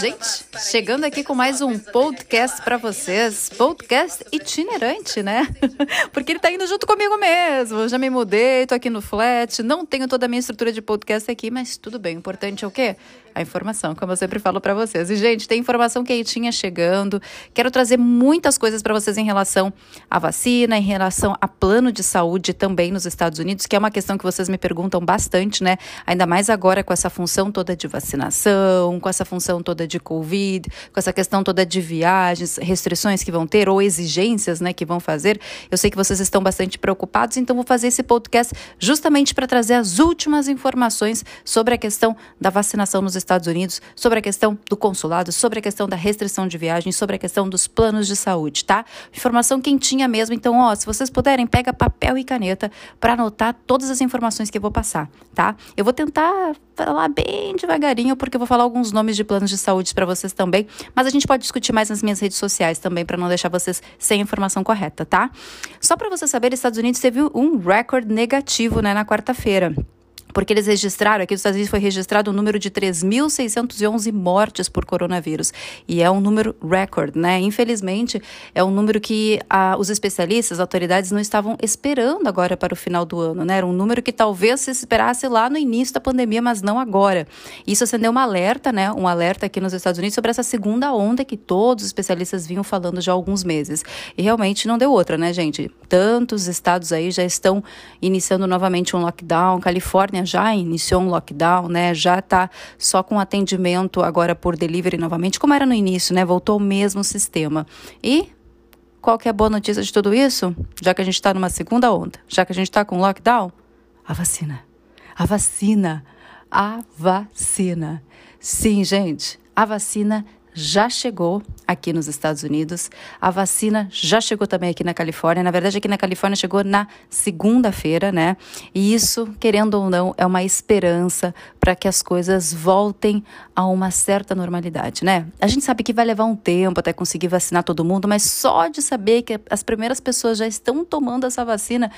Gente, chegando aqui com mais um podcast para vocês, podcast itinerante, né? Porque ele tá indo junto comigo mesmo. Já me mudei, tô aqui no flat, não tenho toda a minha estrutura de podcast aqui, mas tudo bem. O importante é o quê? a informação, como eu sempre falo para vocês. E, gente, tem informação quentinha chegando. Quero trazer muitas coisas para vocês em relação à vacina, em relação a plano de saúde também nos Estados Unidos, que é uma questão que vocês me perguntam bastante, né? Ainda mais agora com essa função toda de vacinação, com essa função toda de Covid, com essa questão toda de viagens, restrições que vão ter ou exigências, né, que vão fazer. Eu sei que vocês estão bastante preocupados, então vou fazer esse podcast justamente para trazer as últimas informações sobre a questão da vacinação nos Estados Unidos, sobre a questão do consulado, sobre a questão da restrição de viagem, sobre a questão dos planos de saúde, tá? Informação quentinha mesmo. Então, ó, se vocês puderem, pega papel e caneta para anotar todas as informações que eu vou passar, tá? Eu vou tentar falar bem devagarinho, porque eu vou falar alguns nomes de planos de saúde para vocês também, mas a gente pode discutir mais nas minhas redes sociais também, para não deixar vocês sem a informação correta, tá? Só para você saber, Estados Unidos teve um recorde negativo, né, na quarta-feira porque eles registraram, aqui nos Estados Unidos foi registrado um número de 3.611 mortes por coronavírus. E é um número recorde, né? Infelizmente, é um número que ah, os especialistas, as autoridades, não estavam esperando agora para o final do ano, né? Era um número que talvez se esperasse lá no início da pandemia, mas não agora. Isso acendeu um alerta, né? Um alerta aqui nos Estados Unidos sobre essa segunda onda que todos os especialistas vinham falando já há alguns meses. E realmente não deu outra, né, gente? Tantos estados aí já estão iniciando novamente um lockdown, Califórnia já iniciou um lockdown, né? Já está só com atendimento agora por delivery novamente, como era no início, né? Voltou o mesmo sistema. E qual que é a boa notícia de tudo isso? Já que a gente está numa segunda onda, já que a gente está com lockdown, a vacina. A vacina. A vacina. Sim, gente, a vacina já chegou aqui nos Estados Unidos. A vacina já chegou também aqui na Califórnia. Na verdade, aqui na Califórnia chegou na segunda-feira, né? E isso, querendo ou não, é uma esperança para que as coisas voltem a uma certa normalidade, né? A gente sabe que vai levar um tempo até conseguir vacinar todo mundo, mas só de saber que as primeiras pessoas já estão tomando essa vacina,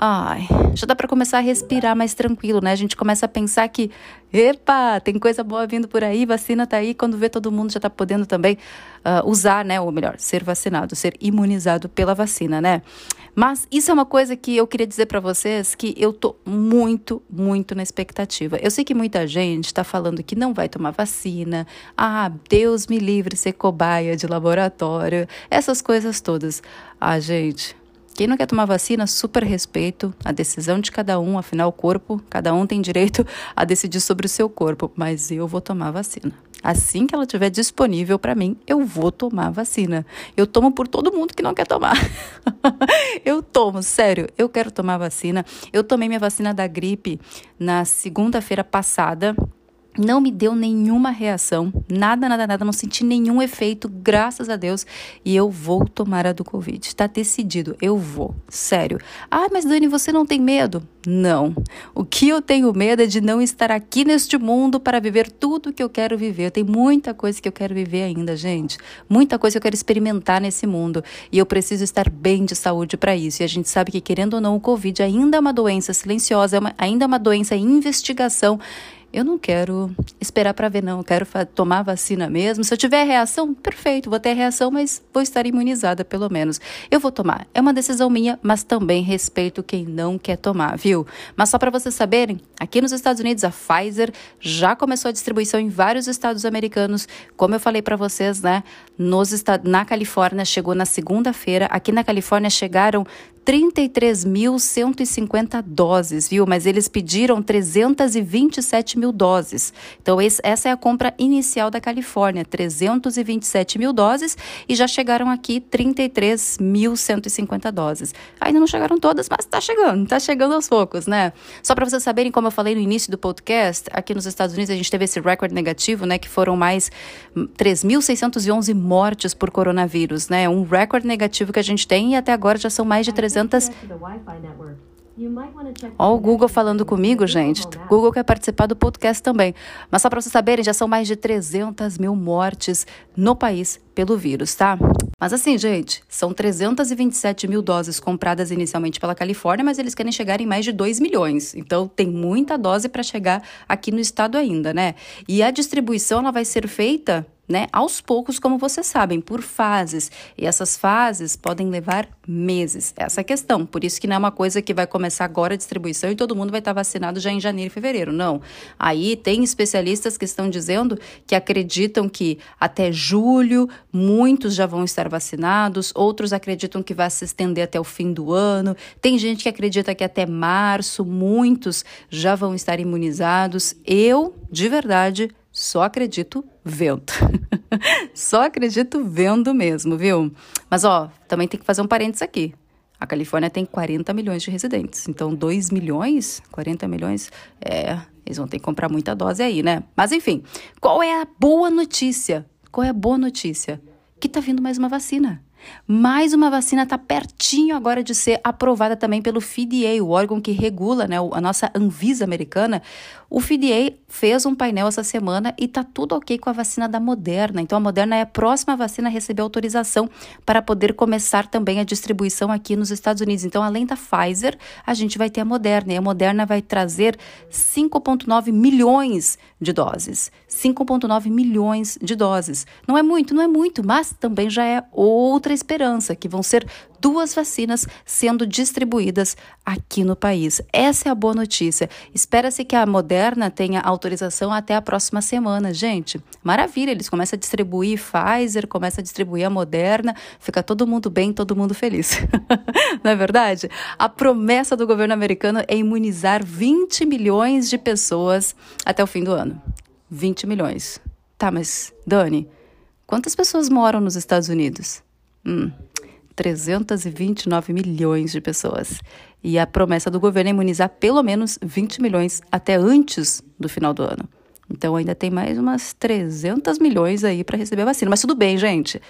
Ai, já dá para começar a respirar mais tranquilo, né? A gente começa a pensar que, epa, tem coisa boa vindo por aí, vacina tá aí, quando vê todo mundo já tá podendo também uh, usar, né? Ou melhor, ser vacinado, ser imunizado pela vacina, né? Mas isso é uma coisa que eu queria dizer para vocês que eu tô muito, muito na expectativa. Eu sei que muita gente está falando que não vai tomar vacina. Ah, Deus me livre ser cobaia de laboratório. Essas coisas todas. Ah, gente, quem não quer tomar vacina, super respeito a decisão de cada um, afinal, o corpo, cada um tem direito a decidir sobre o seu corpo, mas eu vou tomar vacina. Assim que ela estiver disponível para mim, eu vou tomar vacina. Eu tomo por todo mundo que não quer tomar. eu tomo, sério, eu quero tomar vacina. Eu tomei minha vacina da gripe na segunda-feira passada não me deu nenhuma reação, nada, nada, nada, não senti nenhum efeito, graças a Deus, e eu vou tomar a do Covid. Está decidido, eu vou, sério. Ah, mas Dani, você não tem medo? Não. O que eu tenho medo é de não estar aqui neste mundo para viver tudo que eu quero viver. Tem muita coisa que eu quero viver ainda, gente. Muita coisa que eu quero experimentar nesse mundo. E eu preciso estar bem de saúde para isso. E a gente sabe que, querendo ou não, o Covid ainda é uma doença silenciosa, é uma, ainda é uma doença em investigação eu não quero esperar para ver, não. Eu quero tomar vacina mesmo. Se eu tiver reação, perfeito, vou ter reação, mas vou estar imunizada pelo menos. Eu vou tomar. É uma decisão minha, mas também respeito quem não quer tomar, viu? Mas só para vocês saberem, aqui nos Estados Unidos a Pfizer já começou a distribuição em vários estados americanos. Como eu falei para vocês, né? Nos, na Califórnia chegou na segunda-feira. Aqui na Califórnia chegaram 33.150 doses, viu? Mas eles pediram 327 mil doses. Então, esse, essa é a compra inicial da Califórnia, 327 mil doses, e já chegaram aqui 33.150 doses. Ainda não chegaram todas, mas está chegando, está chegando aos poucos, né? Só para vocês saberem, como eu falei no início do podcast, aqui nos Estados Unidos a gente teve esse recorde negativo, né? Que foram mais 3.611 mortes por coronavírus, né? Um recorde negativo que a gente tem e até agora já são mais de 300 300. Ó, o Google falando comigo, gente. Google quer participar do podcast também. Mas só para vocês saberem, já são mais de 300 mil mortes no país pelo vírus, tá? Mas assim, gente, são 327 mil doses compradas inicialmente pela Califórnia, mas eles querem chegar em mais de 2 milhões. Então, tem muita dose para chegar aqui no estado ainda, né? E a distribuição ela vai ser feita né? Aos poucos, como vocês sabem, por fases. E essas fases podem levar meses. Essa é a questão. Por isso que não é uma coisa que vai começar agora a distribuição e todo mundo vai estar vacinado já em janeiro e fevereiro. Não. Aí tem especialistas que estão dizendo que acreditam que até julho muitos já vão estar vacinados, outros acreditam que vai se estender até o fim do ano. Tem gente que acredita que até março muitos já vão estar imunizados. Eu, de verdade, só acredito vendo. Só acredito vendo mesmo, viu? Mas ó, também tem que fazer um parênteses aqui. A Califórnia tem 40 milhões de residentes. Então, 2 milhões, 40 milhões, é, eles vão ter que comprar muita dose aí, né? Mas enfim, qual é a boa notícia? Qual é a boa notícia? Que tá vindo mais uma vacina. Mais uma vacina está pertinho agora de ser aprovada também pelo FDA, o órgão que regula né, a nossa Anvisa americana. O FDA fez um painel essa semana e está tudo ok com a vacina da Moderna. Então, a Moderna é a próxima vacina a receber autorização para poder começar também a distribuição aqui nos Estados Unidos. Então, além da Pfizer, a gente vai ter a Moderna. E a Moderna vai trazer 5,9 milhões de doses. 5,9 milhões de doses. Não é muito, não é muito, mas também já é outra esperança, que vão ser duas vacinas sendo distribuídas aqui no país. Essa é a boa notícia. Espera-se que a Moderna tenha autorização até a próxima semana. Gente, maravilha, eles começam a distribuir Pfizer, começa a distribuir a Moderna, fica todo mundo bem, todo mundo feliz. Não é verdade? A promessa do governo americano é imunizar 20 milhões de pessoas até o fim do ano. 20 milhões. Tá, mas Dani, quantas pessoas moram nos Estados Unidos? Hum, 329 milhões de pessoas. E a promessa do governo é imunizar pelo menos 20 milhões até antes do final do ano. Então ainda tem mais umas 300 milhões aí para receber a vacina. Mas tudo bem, gente.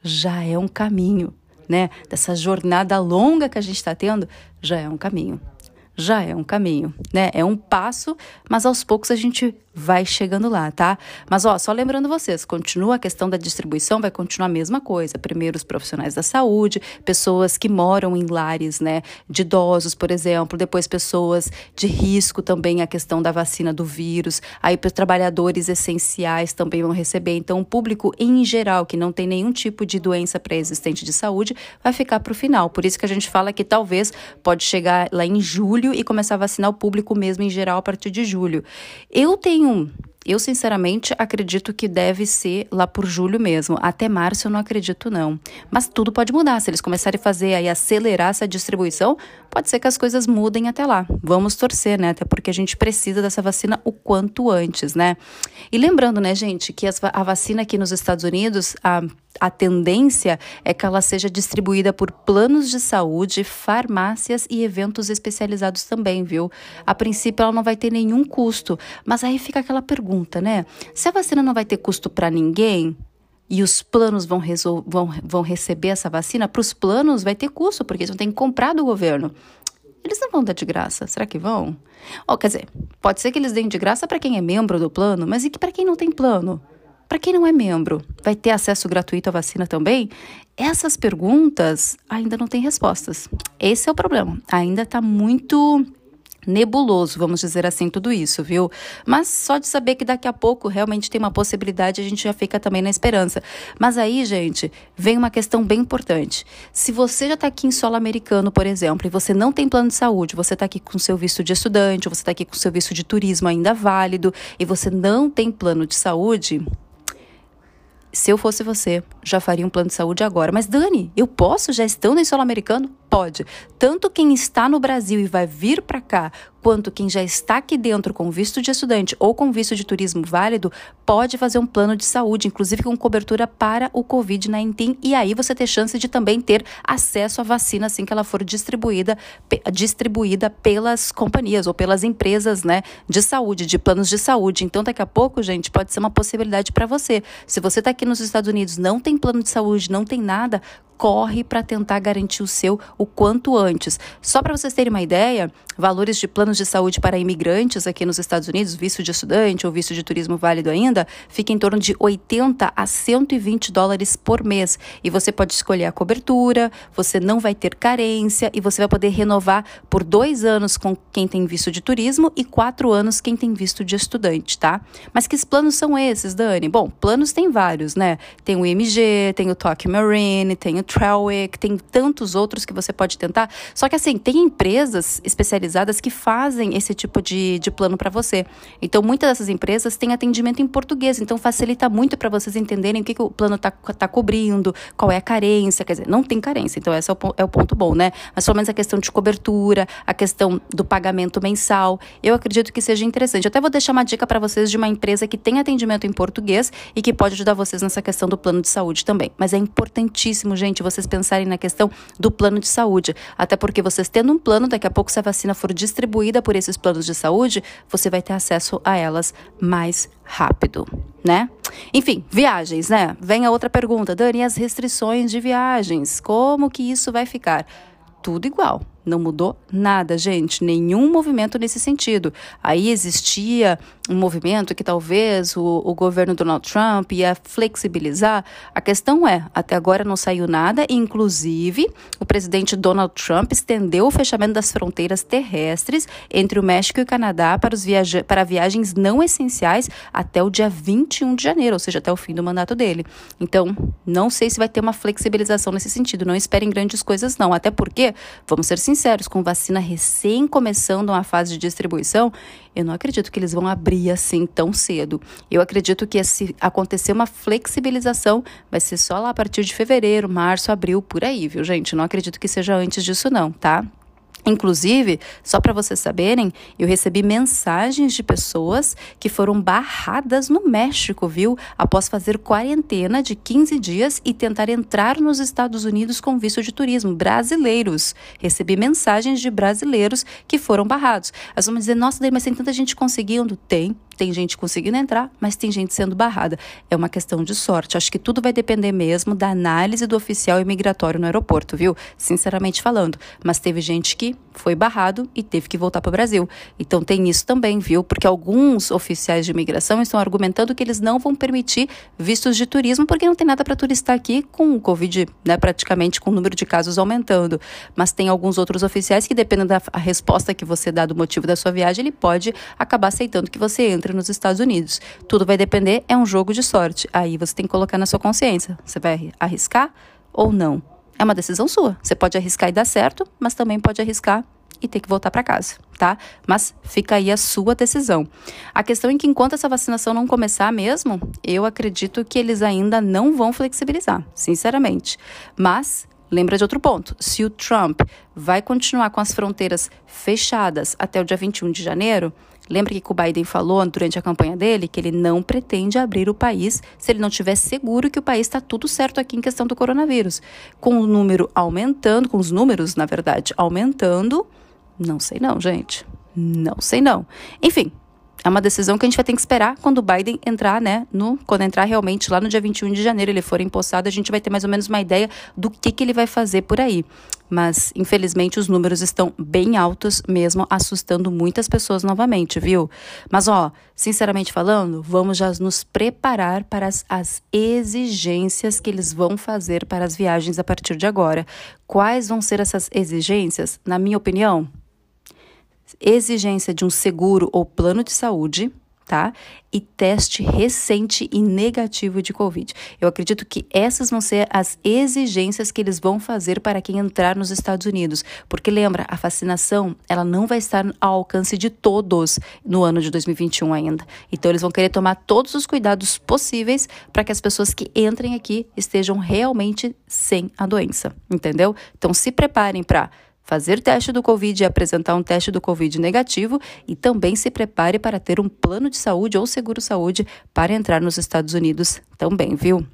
Já é um caminho, né? Dessa jornada longa que a gente está tendo, já é um caminho já é um caminho, né? É um passo, mas aos poucos a gente vai chegando lá, tá? Mas ó, só lembrando vocês, continua a questão da distribuição, vai continuar a mesma coisa. Primeiro os profissionais da saúde, pessoas que moram em lares, né, de idosos, por exemplo, depois pessoas de risco também a questão da vacina do vírus. Aí para trabalhadores essenciais também vão receber. Então o público em geral que não tem nenhum tipo de doença pré-existente de saúde vai ficar para o final. Por isso que a gente fala que talvez pode chegar lá em julho e começar a vacinar o público mesmo em geral a partir de julho. Eu tenho room eu, sinceramente, acredito que deve ser lá por julho mesmo. Até março eu não acredito, não. Mas tudo pode mudar. Se eles começarem a fazer aí, acelerar essa distribuição, pode ser que as coisas mudem até lá. Vamos torcer, né? Até porque a gente precisa dessa vacina o quanto antes, né? E lembrando, né, gente, que a vacina aqui nos Estados Unidos, a a tendência é que ela seja distribuída por planos de saúde, farmácias e eventos especializados também, viu? A princípio ela não vai ter nenhum custo, mas aí fica aquela pergunta, né? Se a vacina não vai ter custo para ninguém, e os planos vão, vão, vão receber essa vacina, para os planos vai ter custo, porque eles vão ter que comprar do governo. Eles não vão dar de graça, será que vão? Ou, quer dizer, pode ser que eles deem de graça para quem é membro do plano, mas e para quem não tem plano? Para quem não é membro, vai ter acesso gratuito à vacina também? Essas perguntas ainda não têm respostas. Esse é o problema. Ainda está muito nebuloso, vamos dizer assim, tudo isso, viu? Mas só de saber que daqui a pouco realmente tem uma possibilidade, a gente já fica também na esperança. Mas aí, gente, vem uma questão bem importante. Se você já está aqui em solo americano, por exemplo, e você não tem plano de saúde, você está aqui com seu visto de estudante, você está aqui com seu visto de turismo ainda válido, e você não tem plano de saúde, se eu fosse você, já faria um plano de saúde agora. Mas, Dani, eu posso? Já estão no solo americano? Pode. Tanto quem está no Brasil e vai vir para cá, quanto quem já está aqui dentro com visto de estudante ou com visto de turismo válido, pode fazer um plano de saúde, inclusive com cobertura para o Covid-19. E aí você ter chance de também ter acesso à vacina assim que ela for distribuída, distribuída pelas companhias ou pelas empresas né, de saúde, de planos de saúde. Então, daqui a pouco, gente, pode ser uma possibilidade para você. Se você está aqui nos Estados Unidos, não tem plano de saúde, não tem nada, corre para tentar garantir o seu o quanto antes. Só para vocês terem uma ideia, valores de planos planos de saúde para imigrantes aqui nos Estados Unidos, visto de estudante ou visto de turismo válido ainda, fica em torno de 80 a 120 dólares por mês. E você pode escolher a cobertura, você não vai ter carência e você vai poder renovar por dois anos com quem tem visto de turismo e quatro anos quem tem visto de estudante, tá? Mas que planos são esses, Dani? Bom, planos tem vários, né? Tem o IMG, tem o Tokyo Marine, tem o Trailwick, tem tantos outros que você pode tentar. Só que assim, tem empresas especializadas que fazem esse tipo de, de plano para você. Então, muitas dessas empresas têm atendimento em português, então facilita muito para vocês entenderem o que, que o plano está tá cobrindo, qual é a carência, quer dizer, não tem carência, então esse é o, é o ponto bom, né? Mas pelo menos a questão de cobertura, a questão do pagamento mensal, eu acredito que seja interessante. Eu até vou deixar uma dica para vocês de uma empresa que tem atendimento em português e que pode ajudar vocês nessa questão do plano de saúde também. Mas é importantíssimo, gente, vocês pensarem na questão do plano de saúde, até porque vocês tendo um plano, daqui a pouco se a vacina for distribuída por esses planos de saúde, você vai ter acesso a elas mais rápido, né? Enfim, viagens, né? Vem a outra pergunta, Dani, as restrições de viagens, como que isso vai ficar? Tudo igual. Não mudou nada, gente, nenhum movimento nesse sentido. Aí existia um movimento que talvez o, o governo Donald Trump ia flexibilizar. A questão é, até agora não saiu nada, inclusive o presidente Donald Trump estendeu o fechamento das fronteiras terrestres entre o México e o Canadá para, os viaja para viagens não essenciais até o dia 21 de janeiro, ou seja, até o fim do mandato dele. Então, não sei se vai ter uma flexibilização nesse sentido. Não esperem grandes coisas, não. Até porque, vamos ser sinceros, sinceros, com vacina recém começando uma fase de distribuição, eu não acredito que eles vão abrir assim tão cedo. Eu acredito que se acontecer uma flexibilização, vai ser só lá a partir de fevereiro, março, abril, por aí, viu, gente? Não acredito que seja antes disso, não, tá? Inclusive, só para vocês saberem, eu recebi mensagens de pessoas que foram barradas no México, viu? Após fazer quarentena de 15 dias e tentar entrar nos Estados Unidos com visto de turismo. Brasileiros. Recebi mensagens de brasileiros que foram barrados. Elas vão dizer, nossa, mas tem tanta gente conseguindo. Tem, tem gente conseguindo entrar, mas tem gente sendo barrada. É uma questão de sorte. Acho que tudo vai depender mesmo da análise do oficial imigratório no aeroporto, viu? Sinceramente falando. Mas teve gente que foi barrado e teve que voltar para o Brasil. Então tem isso também, viu? Porque alguns oficiais de imigração estão argumentando que eles não vão permitir vistos de turismo porque não tem nada para turistar aqui com o Covid, né, praticamente com o número de casos aumentando. Mas tem alguns outros oficiais que, dependendo da resposta que você dá do motivo da sua viagem, ele pode acabar aceitando que você entre nos Estados Unidos. Tudo vai depender, é um jogo de sorte. Aí você tem que colocar na sua consciência. Você vai arriscar ou não? É uma decisão sua. Você pode arriscar e dar certo, mas também pode arriscar e ter que voltar para casa, tá? Mas fica aí a sua decisão. A questão é que enquanto essa vacinação não começar mesmo, eu acredito que eles ainda não vão flexibilizar, sinceramente. Mas Lembra de outro ponto: se o Trump vai continuar com as fronteiras fechadas até o dia 21 de janeiro, Lembra que o Biden falou durante a campanha dele que ele não pretende abrir o país se ele não tiver seguro que o país está tudo certo aqui em questão do coronavírus. Com o número aumentando, com os números, na verdade, aumentando, não sei não, gente. Não sei não. Enfim, é uma decisão que a gente vai ter que esperar quando o Biden entrar, né? No, quando entrar realmente lá no dia 21 de janeiro, ele for empossado, a gente vai ter mais ou menos uma ideia do que, que ele vai fazer por aí. Mas, infelizmente, os números estão bem altos mesmo, assustando muitas pessoas novamente, viu? Mas, ó, sinceramente falando, vamos já nos preparar para as, as exigências que eles vão fazer para as viagens a partir de agora. Quais vão ser essas exigências? Na minha opinião, exigência de um seguro ou plano de saúde, tá? E teste recente e negativo de Covid. Eu acredito que essas vão ser as exigências que eles vão fazer para quem entrar nos Estados Unidos. Porque lembra, a vacinação, ela não vai estar ao alcance de todos no ano de 2021 ainda. Então eles vão querer tomar todos os cuidados possíveis para que as pessoas que entrem aqui estejam realmente sem a doença, entendeu? Então se preparem para fazer teste do Covid e apresentar um teste do Covid negativo e também se prepare para ter um plano de saúde ou seguro-saúde para entrar nos Estados Unidos também, viu?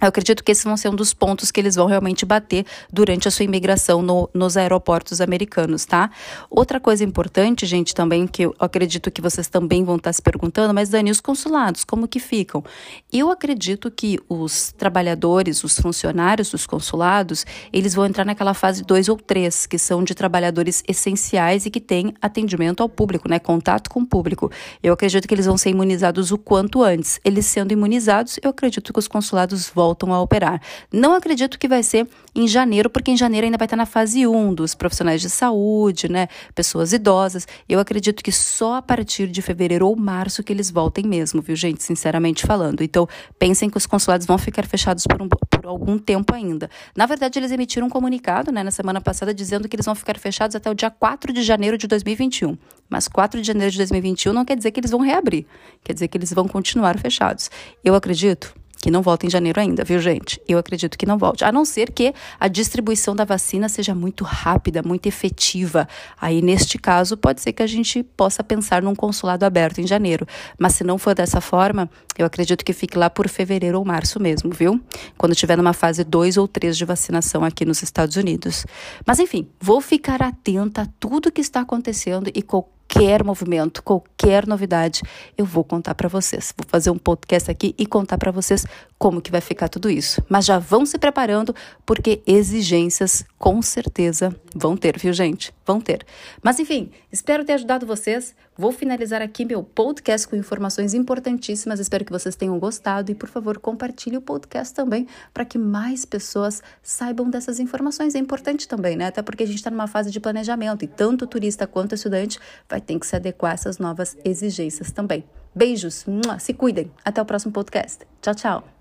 Eu acredito que esses vão ser um dos pontos que eles vão realmente bater durante a sua imigração no, nos aeroportos americanos, tá? Outra coisa importante, gente, também, que eu acredito que vocês também vão estar se perguntando, mas Dani, os consulados, como que ficam? Eu acredito que os trabalhadores, os funcionários dos consulados, eles vão entrar naquela fase 2 ou 3, que são de trabalhadores essenciais e que têm atendimento ao público, né? Contato com o público. Eu acredito que eles vão ser imunizados o quanto antes. Eles sendo imunizados, eu acredito que os consulados voltam voltam a operar. Não acredito que vai ser em janeiro, porque em janeiro ainda vai estar na fase 1 dos profissionais de saúde, né? Pessoas idosas. Eu acredito que só a partir de fevereiro ou março que eles voltem mesmo, viu, gente? Sinceramente falando. Então, pensem que os consulados vão ficar fechados por, um, por algum tempo ainda. Na verdade, eles emitiram um comunicado, né, na semana passada, dizendo que eles vão ficar fechados até o dia 4 de janeiro de 2021. Mas 4 de janeiro de 2021 não quer dizer que eles vão reabrir. Quer dizer que eles vão continuar fechados. Eu acredito que não volta em janeiro ainda, viu, gente? Eu acredito que não volte. A não ser que a distribuição da vacina seja muito rápida, muito efetiva. Aí, neste caso, pode ser que a gente possa pensar num consulado aberto em janeiro. Mas se não for dessa forma, eu acredito que fique lá por fevereiro ou março mesmo, viu? Quando tiver numa fase 2 ou 3 de vacinação aqui nos Estados Unidos. Mas, enfim, vou ficar atenta a tudo que está acontecendo e qualquer qualquer movimento, qualquer novidade, eu vou contar para vocês. Vou fazer um podcast aqui e contar para vocês como que vai ficar tudo isso. Mas já vão se preparando porque exigências com certeza vão ter, viu, gente? Vão ter. Mas enfim, espero ter ajudado vocês. Vou finalizar aqui meu podcast com informações importantíssimas. Espero que vocês tenham gostado e, por favor, compartilhe o podcast também para que mais pessoas saibam dessas informações. É importante também, né? Até porque a gente está numa fase de planejamento e tanto turista quanto estudante vai ter que se adequar a essas novas exigências também. Beijos, se cuidem. Até o próximo podcast. Tchau, tchau.